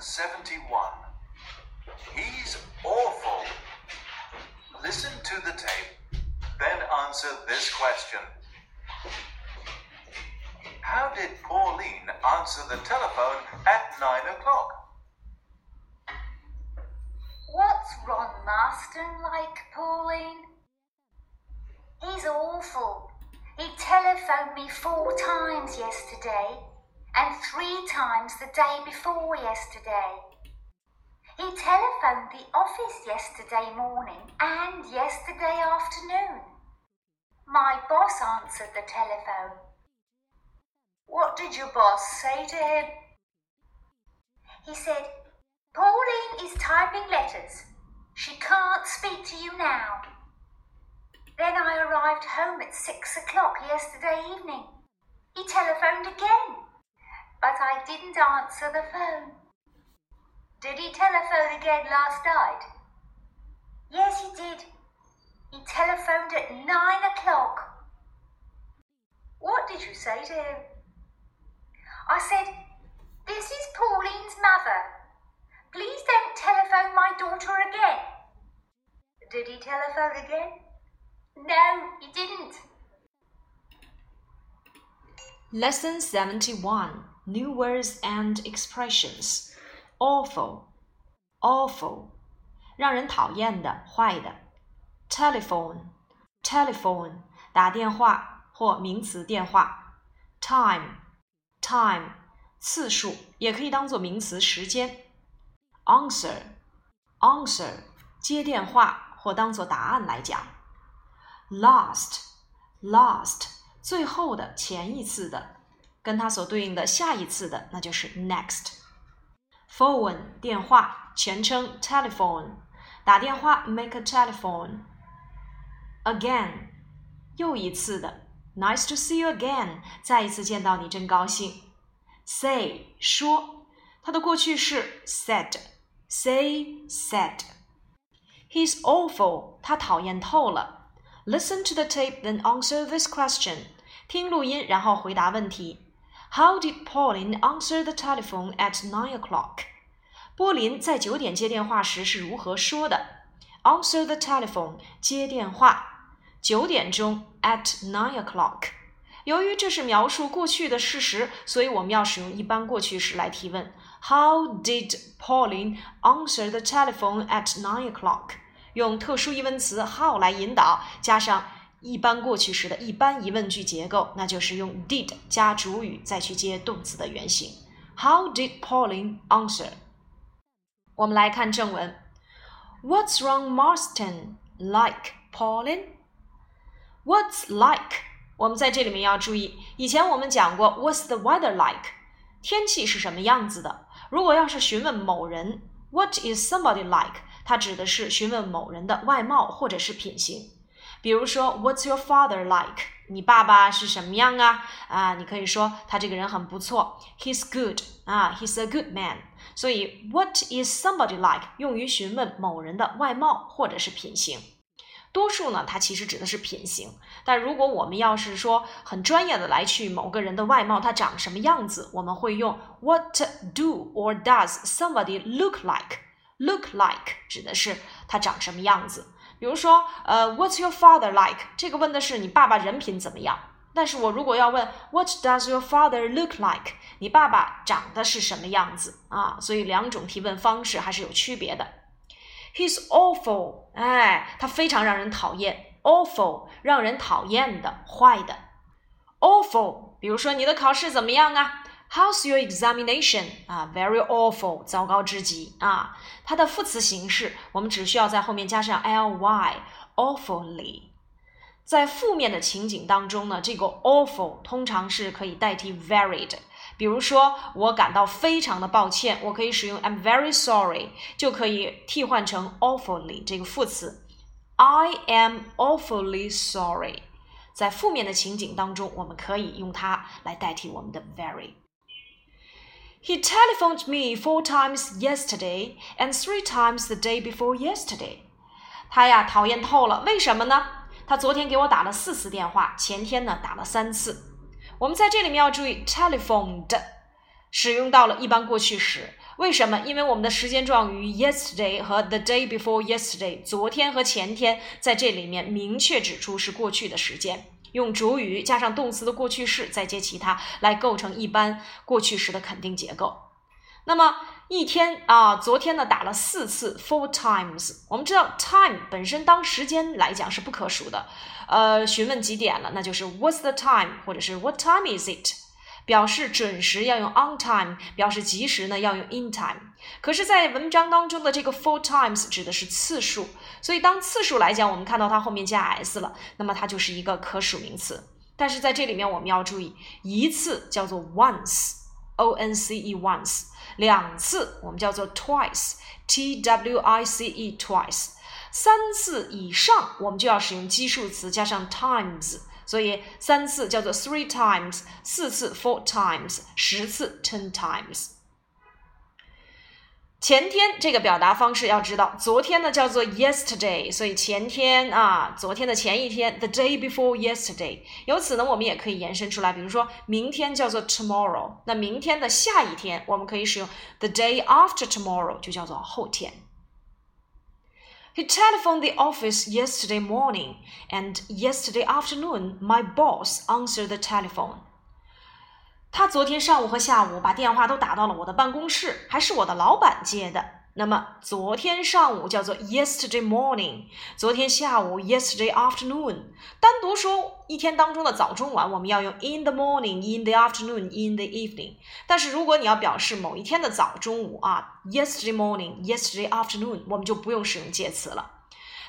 71. He's awful. Listen to the tape, then answer this question. How did Pauline answer the telephone at 9 o'clock? What's Ron Marston like, Pauline? He's awful. He telephoned me four times yesterday and three times the day before yesterday. He telephoned the office yesterday morning and yesterday afternoon. My boss answered the telephone. What did your boss say to him? He said, Pauline is typing letters. She can't speak to you now. Then I arrived home at six o'clock yesterday evening. He telephoned again, but I didn't answer the phone. Did he telephone again last night? Yes, he did. He telephoned at nine o'clock. What did you say to him? I said, This is Pauline's mother. Please don't telephone my daughter again. Did he telephone again? No, he didn't. Lesson 71 New Words and Expressions Awful, awful, 让人讨厌的、坏的。Telephone, telephone, 打电话或名词电话。Time, time, 次数，也可以当做名词时间。Answer, answer, 接电话或当做答案来讲。Last, last, 最后的、前一次的， 跟它所对应的下一次的，那就是 next。Phone 电话，全称 telephone，打电话 make a telephone。Again 又一次的，Nice to see you again，再一次见到你真高兴。Say 说，它的过去式 said，say said。He's awful，他讨厌透了。Listen to the tape, then answer this question. 听录音，然后回答问题。 How did Pauline answer the telephone at nine o'clock? 波林在九点接电话时是如何说的？Answer the telephone，接电话。九点钟，at nine o'clock。由于这是描述过去的事实，所以我们要使用一般过去时来提问。How did Pauline answer the telephone at nine o'clock？用特殊疑问词 how 来引导，加上一般过去时的一般疑问句结构，那就是用 did 加主语再去接动词的原形。How did Pauline answer？我们来看正文。What's wrong, Marston? Like Pauline? What's like？我们在这里面要注意，以前我们讲过 What's the weather like？天气是什么样子的？如果要是询问某人，What is somebody like？它指的是询问某人的外貌或者是品行。比如说，What's your father like？你爸爸是什么样啊？啊，你可以说他这个人很不错，He's good 啊，He's a good man。所以，What is somebody like？用于询问某人的外貌或者是品行。多数呢，它其实指的是品行。但如果我们要是说很专业的来去某个人的外貌，他长什么样子，我们会用 What do or does somebody look like？Look like 指的是他长什么样子。比如说，呃，What's your father like？这个问的是你爸爸人品怎么样。但是我如果要问 What does your father look like？你爸爸长得是什么样子啊？所以两种提问方式还是有区别的。He's awful，哎，他非常让人讨厌。Awful，让人讨厌的，坏的。Awful，比如说你的考试怎么样啊？How's your examination？啊，very awful，糟糕至极啊。它的副词形式，我们只需要在后面加上 ly，awfully。在负面的情景当中呢，这个 awful 通常是可以代替 very 的。比如说，我感到非常的抱歉，我可以使用 I'm very sorry，就可以替换成 awfully 这个副词。I am awfully sorry。在负面的情景当中，我们可以用它来代替我们的 very。He telephoned me four times yesterday and three times the day before yesterday。他呀讨厌透了，为什么呢？他昨天给我打了四次电话，前天呢打了三次。我们在这里面要注意，telephoned 使用到了一般过去时，为什么？因为我们的时间状语 yesterday 和 the day before yesterday，昨天和前天，在这里面明确指出是过去的时间，用主语加上动词的过去式，再接其他，来构成一般过去时的肯定结构。那么一天啊，昨天呢打了四次 four times。我们知道 time 本身当时间来讲是不可数的，呃，询问几点了，那就是 What's the time，或者是 What time is it？表示准时要用 on time，表示及时呢要用 in time。可是，在文章当中的这个 four times 指的是次数，所以当次数来讲，我们看到它后面加 s 了，那么它就是一个可数名词。但是在这里面我们要注意，一次叫做 once，o n c e once。两次我们叫做 twice，t w i c e twice，三次以上我们就要使用基数词加上 times，所以三次叫做 three times，四次 four times，十次 ten times。前天这个表达方式要知道，昨天呢叫做 yesterday，所以前天啊，昨天的前一天，the day before yesterday。由此呢，我们也可以延伸出来，比如说明天叫做 tomorrow，那明天的下一天，我们可以使用 the day after tomorrow，就叫做后天。He telephoned the office yesterday morning, and yesterday afternoon, my boss answered the telephone. 他昨天上午和下午把电话都打到了我的办公室，还是我的老板接的。 那么昨天上午叫做 yesterday morning，昨天下午 yesterday afternoon。单独说一天当中的早中晚，我们要用 in the morning，in the afternoon，in the evening。但是如果你要表示某一天的早中午啊，yesterday morning，yesterday afternoon，我们就不用使用介词了。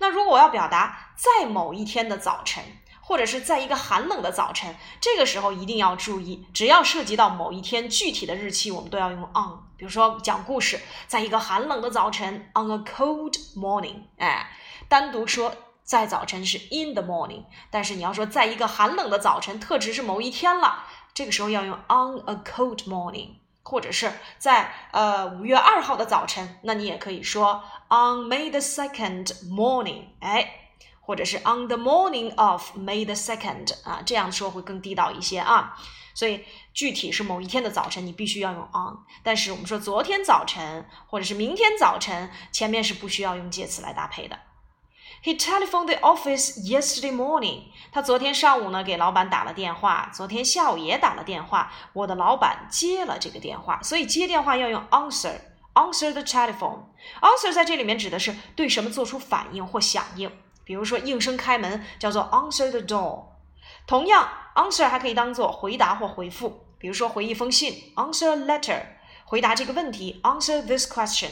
那如果我要表达在某一天的早晨。或者是在一个寒冷的早晨，这个时候一定要注意，只要涉及到某一天具体的日期，我们都要用 on。比如说讲故事，在一个寒冷的早晨，on a cold morning，哎，单独说在早晨是 in the morning，但是你要说在一个寒冷的早晨，特指是某一天了，这个时候要用 on a cold morning，或者是在呃五月二号的早晨，那你也可以说 on May the second morning，哎。或者是 on the morning of May the second 啊，这样说会更地道一些啊。所以具体是某一天的早晨，你必须要用 on。但是我们说昨天早晨或者是明天早晨，前面是不需要用介词来搭配的。He telephoned the office yesterday morning。他昨天上午呢给老板打了电话，昨天下午也打了电话。我的老板接了这个电话，所以接电话要用 answer，answer the telephone。answer 在这里面指的是对什么做出反应或响应。比如说应声开门叫做 answer the door，同样 answer 还可以当做回答或回复，比如说回一封信 answer a letter，回答这个问题 answer this question。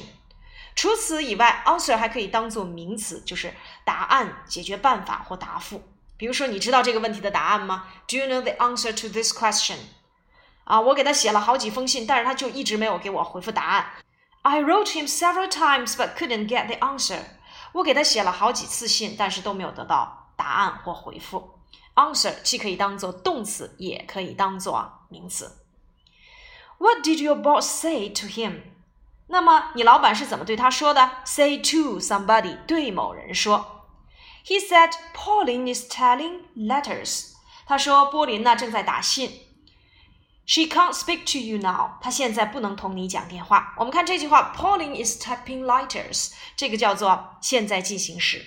除此以外，answer 还可以当做名词，就是答案、解决办法或答复。比如说，你知道这个问题的答案吗？Do you know the answer to this question？啊，我给他写了好几封信，但是他就一直没有给我回复答案。I wrote him several times but couldn't get the answer。我给他写了好几次信，但是都没有得到答案或回复。Answer 既可以当做动词，也可以当做名词。What did your boss say to him？那么你老板是怎么对他说的？Say to somebody，对某人说。He said Pauline is telling letters。他说波琳呢正在打信。She can't speak to you now。她现在不能同你讲电话。我们看这句话，Pauline is typing letters，这个叫做现在进行时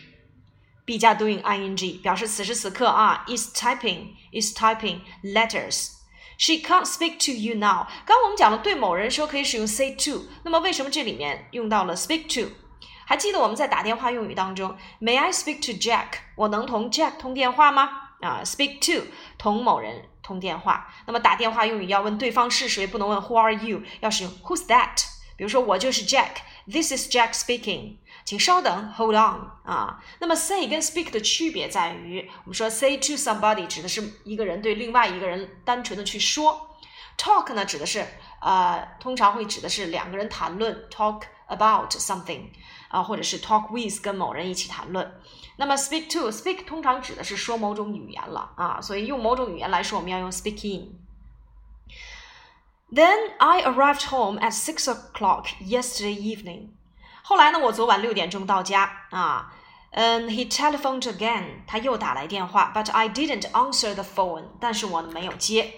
，be 加 doing ing 表示此时此刻啊，is typing is typing letters。She can't speak to you now。刚我们讲了，对某人说可以使用 say to，那么为什么这里面用到了 speak to？还记得我们在打电话用语当中，May I speak to Jack？我能同 Jack 通电话吗？啊，speak to 同某人。通电话，那么打电话用语要问对方是谁，不能问 Who are you，要使用 Who's that？比如说我就是 Jack，This is Jack speaking。请稍等，Hold on 啊。那么 say 跟 speak 的区别在于，我们说 say to somebody 指的是一个人对另外一个人单纯的去说，talk 呢指的是呃通常会指的是两个人谈论，talk about something。啊，或者是 talk with 跟某人一起谈论。那么 speak to speak 通常指的是说某种语言了啊，所以用某种语言来说，我们要用 speak in。Then I arrived home at six o'clock yesterday evening。后来呢，我昨晚六点钟到家啊。嗯，he telephoned again，他又打来电话，but I didn't answer the phone，但是我没有接。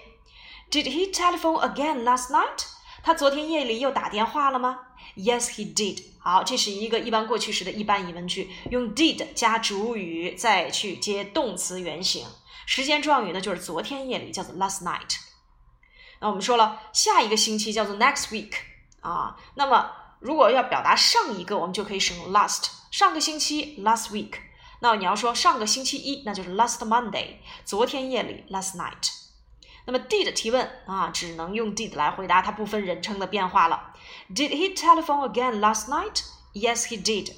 Did he telephone again last night？ 他昨天夜里又打电话了吗？Yes, he did。好，这是一个一般过去时的一般疑问句，用 did 加主语，再去接动词原形。时间状语呢，就是昨天夜里，叫做 last night。那我们说了，下一个星期叫做 next week 啊。那么如果要表达上一个，我们就可以使用 last。上个星期 last week。那你要说上个星期一，那就是 last Monday。昨天夜里 last night。那么 did 提问啊，只能用 did 来回答，它不分人称的变化了。Did he telephone again last night? Yes, he did.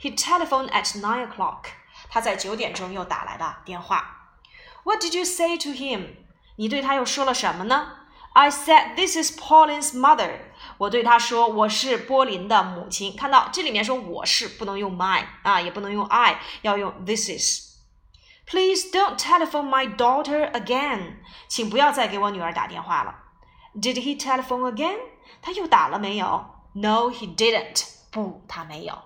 He telephoned at nine o'clock. 他在九点钟又打来的电话。What did you say to him? 你对他又说了什么呢？I said this is Pauline's mother. 我对他说我是波林的母亲。看到这里面说我是不能用 my 啊，也不能用 I，要用 this is。Please don't telephone my daughter again. 请不要再给我女儿打电话了。Did he telephone again? 他又打了没有？No, he didn't. 不，他没有。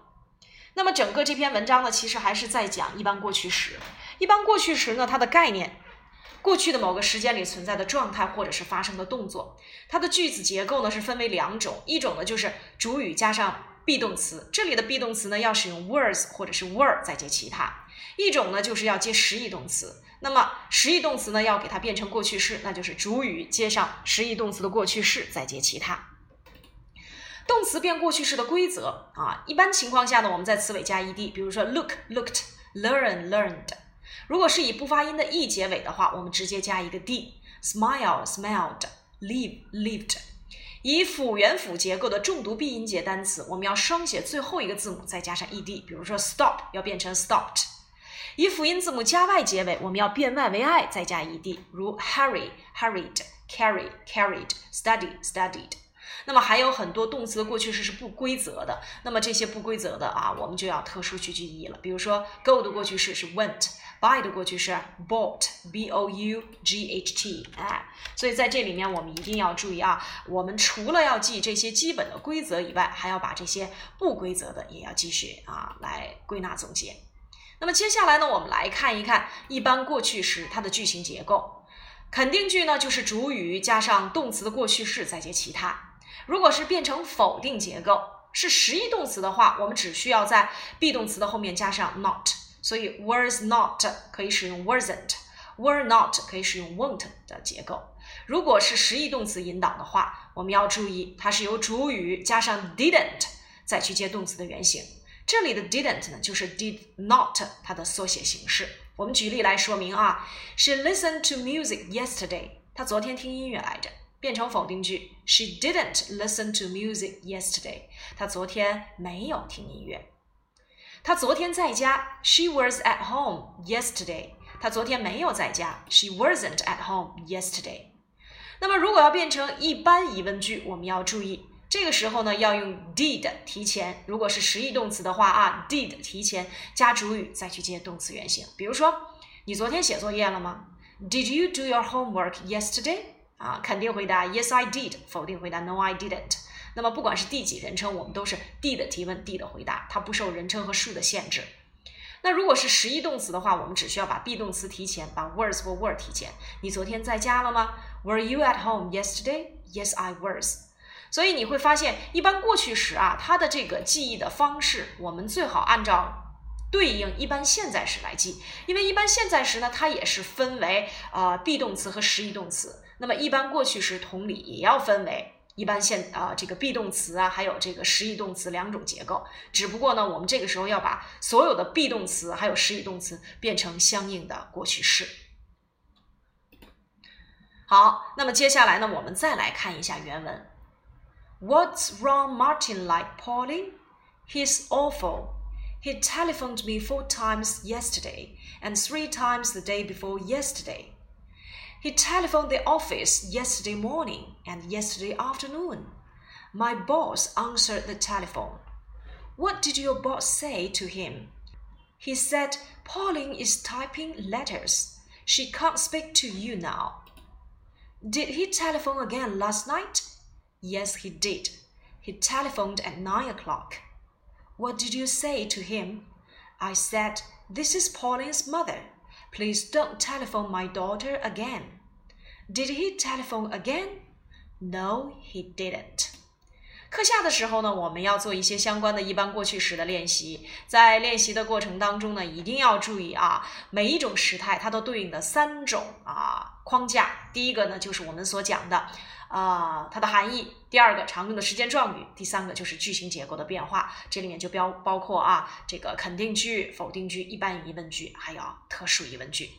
那么整个这篇文章呢，其实还是在讲一般过去时。一般过去时呢，它的概念，过去的某个时间里存在的状态或者是发生的动作。它的句子结构呢是分为两种，一种呢就是主语加上 be 动词，这里的 be 动词呢要使用 was 或者是 were 再接其他。一种呢，就是要接实义动词。那么实义动词呢，要给它变成过去式，那就是主语接上实义动词的过去式，再接其他。动词变过去式的规则啊，一般情况下呢，我们在词尾加 ed，比如说 look looked learn learned。如果是以不发音的 e 结尾的话，我们直接加一个 d。smile smiled live lived。以辅元辅结构的重读闭音节单词，我们要双写最后一个字母，再加上 ed。比如说 stop 要变成 stopped。以辅音字母加 y 结尾，我们要变 y 为 i，再加 ed，如 hurry hurried carry carried study studied。那么还有很多动词的过去式是不规则的，那么这些不规则的啊，我们就要特殊去记忆了。比如说 go 的过去式是 went，buy 的过去式 bought，b o u g h t，哎，所以在这里面我们一定要注意啊，我们除了要记这些基本的规则以外，还要把这些不规则的也要继续啊来归纳总结。那么接下来呢，我们来看一看一般过去时它的句型结构。肯定句呢，就是主语加上动词的过去式，再接其他。如果是变成否定结构，是实义动词的话，我们只需要在 be 动词的后面加上 not。所以 was not 可以使用 wasn't，were not 可以使用 won't 的结构。如果是实义动词引导的话，我们要注意它是由主语加上 didn't 再去接动词的原形。这里的 didn't 呢，就是 did not 它的缩写形式。我们举例来说明啊，She listened to music yesterday。她昨天听音乐来着，变成否定句，She didn't listen to music yesterday。她昨天没有听音乐。她昨天在家，She was at home yesterday。她昨天没有在家，She wasn't at home yesterday。那么如果要变成一般疑问句，我们要注意。这个时候呢，要用 did 提前。如果是实义动词的话啊，did 提前加主语，再去接动词原形。比如说，你昨天写作业了吗？Did you do your homework yesterday？啊，肯定回答 Yes, I did。否定回答 No, I didn't。那么不管是第几人称，我们都是 did 提问，did 回答，它不受人称和数的限制。那如果是实义动词的话，我们只需要把 be 动词提前，把 was 或 were 提前。你昨天在家了吗？Were you at home yesterday? Yes, I was。所以你会发现，一般过去时啊，它的这个记忆的方式，我们最好按照对应一般现在时来记，因为一般现在时呢，它也是分为呃 be 动词和实义动词。那么一般过去时同理也要分为一般现啊这个 be 动词啊，还有这个实义动词两种结构。只不过呢，我们这个时候要把所有的 be 动词还有实义动词变成相应的过去式。好，那么接下来呢，我们再来看一下原文。What's wrong, Martin like Pauline? He's awful. He telephoned me four times yesterday and three times the day before yesterday. He telephoned the office yesterday morning and yesterday afternoon. My boss answered the telephone. What did your boss say to him? He said, Pauline is typing letters. She can't speak to you now. Did he telephone again last night? Yes, he did. He telephoned at nine o'clock. What did you say to him? I said, This is Pauline's mother. Please don't telephone my daughter again. Did he telephone again? No, he didn't. 课下的时候呢，我们要做一些相关的一般过去时的练习。在练习的过程当中呢，一定要注意啊，每一种时态它都对应的三种啊框架。第一个呢，就是我们所讲的 啊它的含义；第二个，常用的时间状语；第三个就是句型结构的变化。这里面就标包括啊这个肯定句、否定句、一般疑问句，还有特殊疑问句。